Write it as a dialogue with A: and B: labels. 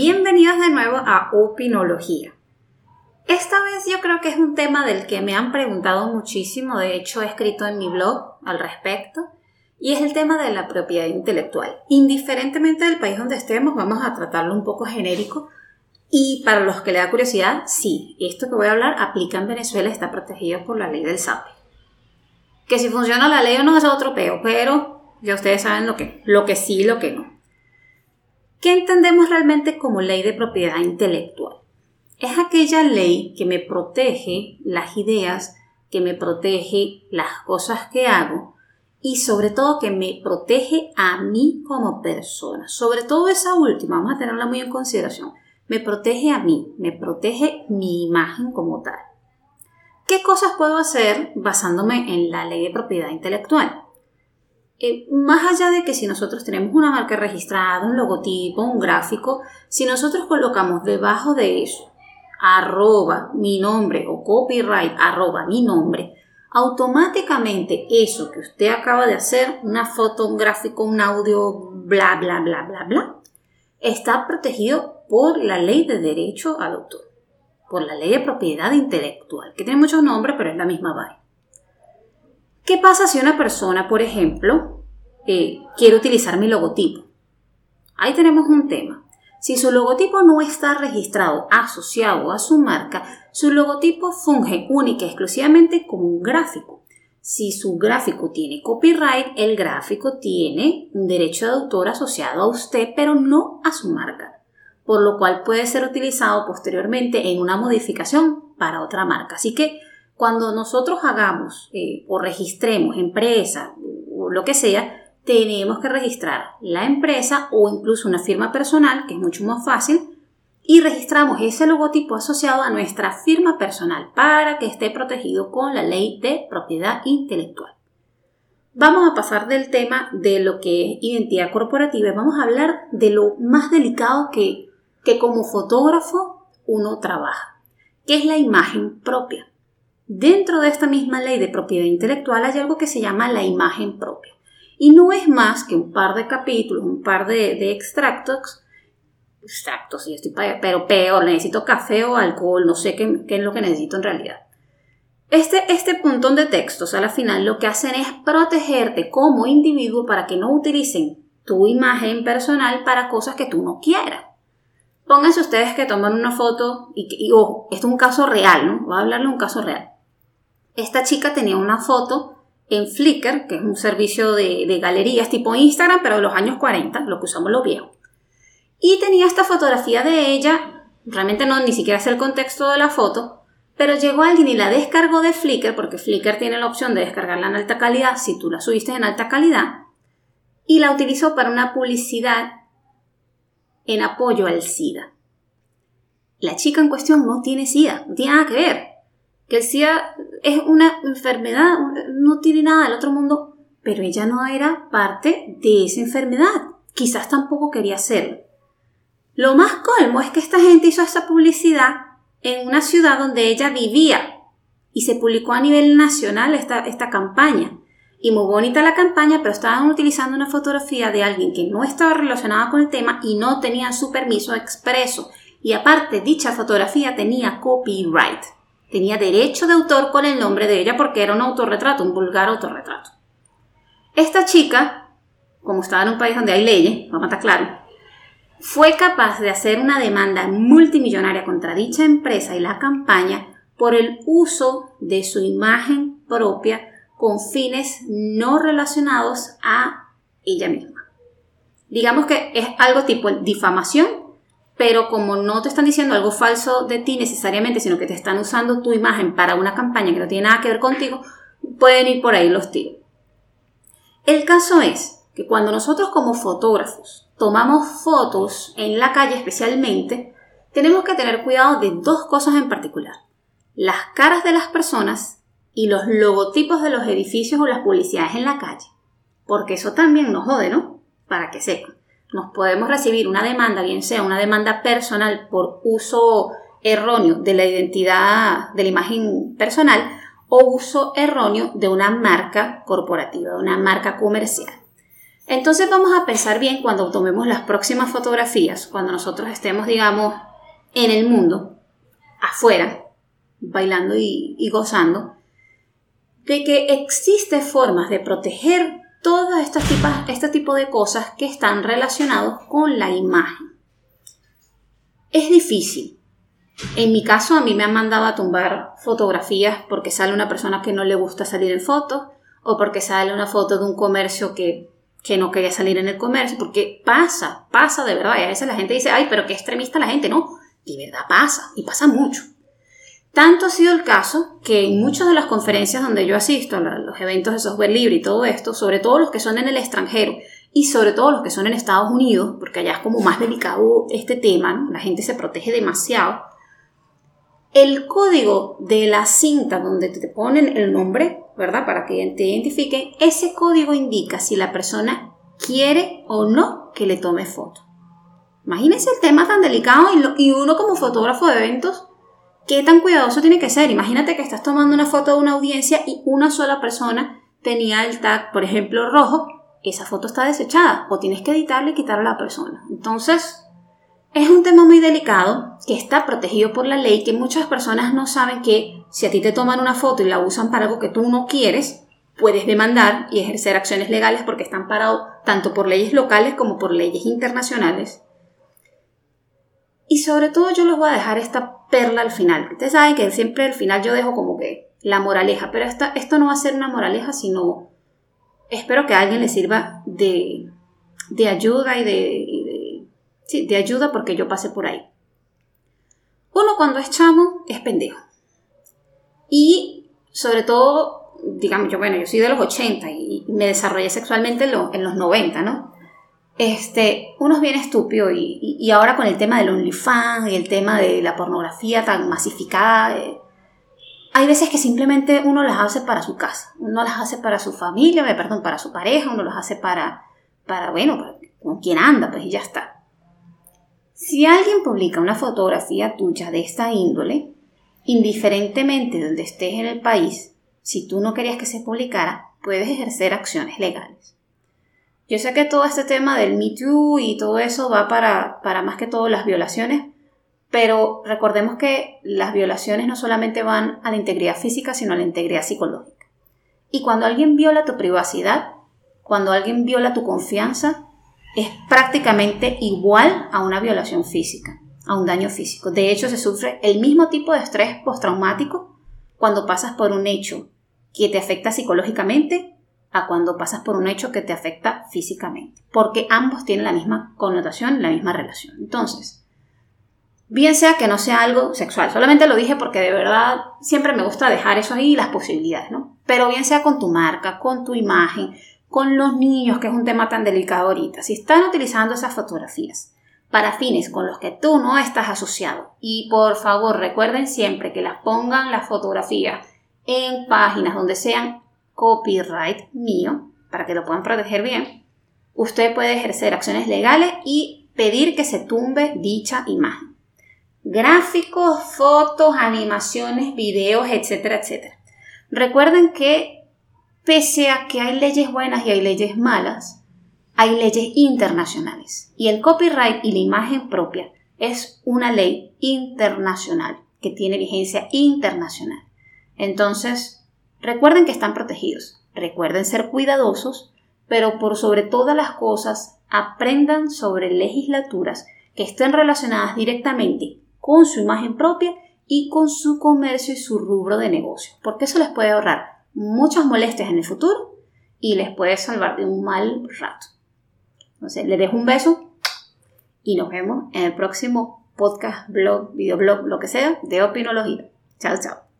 A: Bienvenidos de nuevo a Opinología. Esta vez yo creo que es un tema del que me han preguntado muchísimo, de hecho he escrito en mi blog al respecto, y es el tema de la propiedad intelectual. Indiferentemente del país donde estemos, vamos a tratarlo un poco genérico. Y para los que le da curiosidad, sí, esto que voy a hablar aplica en Venezuela, está protegido por la ley del SAPE. Que si funciona la ley o no es otro peo, pero ya ustedes saben lo que, lo que sí y lo que no. ¿Qué entendemos realmente como ley de propiedad intelectual? Es aquella ley que me protege las ideas, que me protege las cosas que hago y sobre todo que me protege a mí como persona. Sobre todo esa última, vamos a tenerla muy en consideración. Me protege a mí, me protege mi imagen como tal. ¿Qué cosas puedo hacer basándome en la ley de propiedad intelectual? Eh, más allá de que si nosotros tenemos una marca registrada, un logotipo, un gráfico, si nosotros colocamos debajo de eso arroba mi nombre o copyright arroba mi nombre, automáticamente eso que usted acaba de hacer, una foto, un gráfico, un audio, bla, bla, bla, bla, bla, está protegido por la ley de derecho al autor, por la ley de propiedad intelectual, que tiene muchos nombres, pero es la misma vaina. ¿Qué pasa si una persona, por ejemplo, eh, quiere utilizar mi logotipo? Ahí tenemos un tema. Si su logotipo no está registrado, asociado a su marca, su logotipo funge única y exclusivamente como un gráfico. Si su gráfico tiene copyright, el gráfico tiene un derecho de autor asociado a usted, pero no a su marca, por lo cual puede ser utilizado posteriormente en una modificación para otra marca. Así que cuando nosotros hagamos eh, o registremos empresa o lo que sea, tenemos que registrar la empresa o incluso una firma personal, que es mucho más fácil, y registramos ese logotipo asociado a nuestra firma personal para que esté protegido con la ley de propiedad intelectual. Vamos a pasar del tema de lo que es identidad corporativa y vamos a hablar de lo más delicado que, que como fotógrafo uno trabaja, que es la imagen propia. Dentro de esta misma ley de propiedad intelectual hay algo que se llama la imagen propia. Y no es más que un par de capítulos, un par de, extractos, extractos, sí, estoy pero peor, necesito café o alcohol, no sé qué, es lo que necesito en realidad. Este, este puntón de textos a la final lo que hacen es protegerte como individuo para que no utilicen tu imagen personal para cosas que tú no quieras. Pónganse ustedes que toman una foto y, y esto es un caso real, ¿no? Voy a hablarle de un caso real esta chica tenía una foto en Flickr, que es un servicio de, galerías tipo Instagram, pero de los años 40, lo que usamos los viejos. Y tenía esta fotografía de ella, realmente no ni siquiera sé el contexto de la foto, pero llegó alguien y la descargó de Flickr, porque Flickr tiene la opción de descargarla en alta calidad si tú la subiste en alta calidad, y la utilizó para una publicidad en apoyo al SIDA. La chica en cuestión no tiene SIDA, no tiene nada que ver que el SIDA es una enfermedad, no tiene nada del otro mundo, pero ella no era parte de esa enfermedad. Quizás tampoco quería hacerlo. Lo más colmo es que esta gente hizo esa publicidad en una ciudad donde ella vivía y se publicó a nivel nacional esta, esta campaña. Y muy bonita la campaña, pero estaban utilizando una fotografía de alguien que no estaba relacionada con el tema y no tenía su permiso expreso. Y aparte, dicha fotografía tenía copyright. Tenía derecho de autor con el nombre de ella porque era un autorretrato, un vulgar autorretrato. Esta chica, como estaba en un país donde hay leyes, vamos a estar claro, fue capaz de hacer una demanda multimillonaria contra dicha empresa y la campaña por el uso de su imagen propia con fines no relacionados a ella misma. Digamos que es algo tipo difamación pero como no te están diciendo algo falso de ti necesariamente, sino que te están usando tu imagen para una campaña que no tiene nada que ver contigo, pueden ir por ahí los tiros. El caso es que cuando nosotros como fotógrafos tomamos fotos en la calle especialmente, tenemos que tener cuidado de dos cosas en particular. Las caras de las personas y los logotipos de los edificios o las publicidades en la calle. Porque eso también nos jode, ¿no? Para que sepan nos podemos recibir una demanda, bien sea una demanda personal por uso erróneo de la identidad de la imagen personal o uso erróneo de una marca corporativa, de una marca comercial. Entonces vamos a pensar bien cuando tomemos las próximas fotografías, cuando nosotros estemos, digamos, en el mundo, afuera, bailando y, gozando, de que existe formas de proteger todas estas este tipo de cosas que están relacionados con la imagen. Es difícil. En mi caso, a mí me han mandado a tumbar fotografías porque sale una persona que no le gusta salir en fotos o porque sale una foto de un comercio que que no quería salir en el comercio, porque pasa, pasa de verdad. Y a veces la gente dice, ay, pero qué extremista la gente. No, de verdad pasa, y pasa mucho. Tanto ha sido el caso que en muchas de las conferencias donde yo asisto, los eventos de software libre y todo esto, sobre todo los que son en el extranjero y sobre todo los que son en Estados Unidos, porque allá es como más delicado este tema, la gente se protege demasiado, el código de la cinta donde te ponen el nombre, ¿verdad? Para que te identifiquen, ese código indica si la persona quiere o no que le tome foto. Imagínense el tema tan delicado y, uno como fotógrafo de eventos, ¿qué tan cuidadoso tiene que ser? Imagínate que estás tomando una foto de una audiencia y una sola persona tenía el tag, por ejemplo, rojo, esa foto está desechada o tienes que editarle y quitarle a la persona. Entonces, es un tema muy delicado que está protegido por la ley, que muchas personas no saben que si a ti te toman una foto y la usan para algo que tú no quieres, puedes demandar y ejercer acciones legales porque están parados tanto por leyes locales como por leyes internacionales. Y sobre todo yo les voy a dejar esta perla al final. Ustedes saben que siempre al final yo dejo como que la moraleja, pero esta, esto no va a ser una moraleja, sino espero que a alguien le sirva de, de ayuda y de, Sí, de ayuda porque yo pasé por ahí. Uno cuando es chamo es pendejo. Y sobre todo, digamos, yo, bueno, yo soy de los 80 y, me desarrollé sexualmente en, los 90, ¿no? Este, uno es bien estúpido y, ahora con el tema del OnlyFans y el tema de la pornografía tan masificada, eh, hay veces que simplemente uno las hace para su casa, uno las hace para su familia, perdón, para su pareja, uno las hace para, para bueno, con quien anda, pues y ya está. Si alguien publica una fotografía tuya de esta índole, indiferentemente de donde estés en el país, si tú no querías que se publicara, puedes ejercer acciones legales. Yo sé que todo este tema del Me Too y todo eso va para, para más que todo las violaciones, pero recordemos que las violaciones no solamente van a la integridad física, sino a la integridad psicológica. Y cuando alguien viola tu privacidad, cuando alguien viola tu confianza, es prácticamente igual a una violación física, a un daño físico. De hecho, se sufre el mismo tipo de estrés postraumático cuando pasas por un hecho que te afecta psicológicamente a cuando pasas por un hecho que te afecta físicamente, porque ambos tienen la misma connotación, la misma relación. Entonces, bien sea que no sea algo sexual, solamente lo dije porque de verdad siempre me gusta dejar eso ahí y las posibilidades, ¿no? Pero bien sea con tu marca, con tu imagen, con los niños, que es un tema tan delicado ahorita, si están utilizando esas fotografías para fines con los que tú no estás asociado, y por favor recuerden siempre que las pongan las fotografías en páginas donde sean copyright mío, para que lo puedan proteger bien, usted puede ejercer acciones legales y pedir que se tumbe dicha imagen. Gráficos, fotos, animaciones, videos, etcétera, etcétera. Recuerden que Pese a que hay leyes buenas y hay leyes malas, hay leyes internacionales. Y el copyright y la imagen propia es una ley internacional que tiene vigencia internacional. Entonces, recuerden que están protegidos, recuerden ser cuidadosos, pero por sobre todas las cosas, aprendan sobre legislaturas que estén relacionadas directamente con su imagen propia y con su comercio y su rubro de negocio, porque eso les puede ahorrar muchas molestias en el futuro y les puede salvar de un mal rato. Entonces, les dejo un beso y nos vemos en el próximo podcast, blog, videoblog, lo que sea, de Opinología. Chao, chao.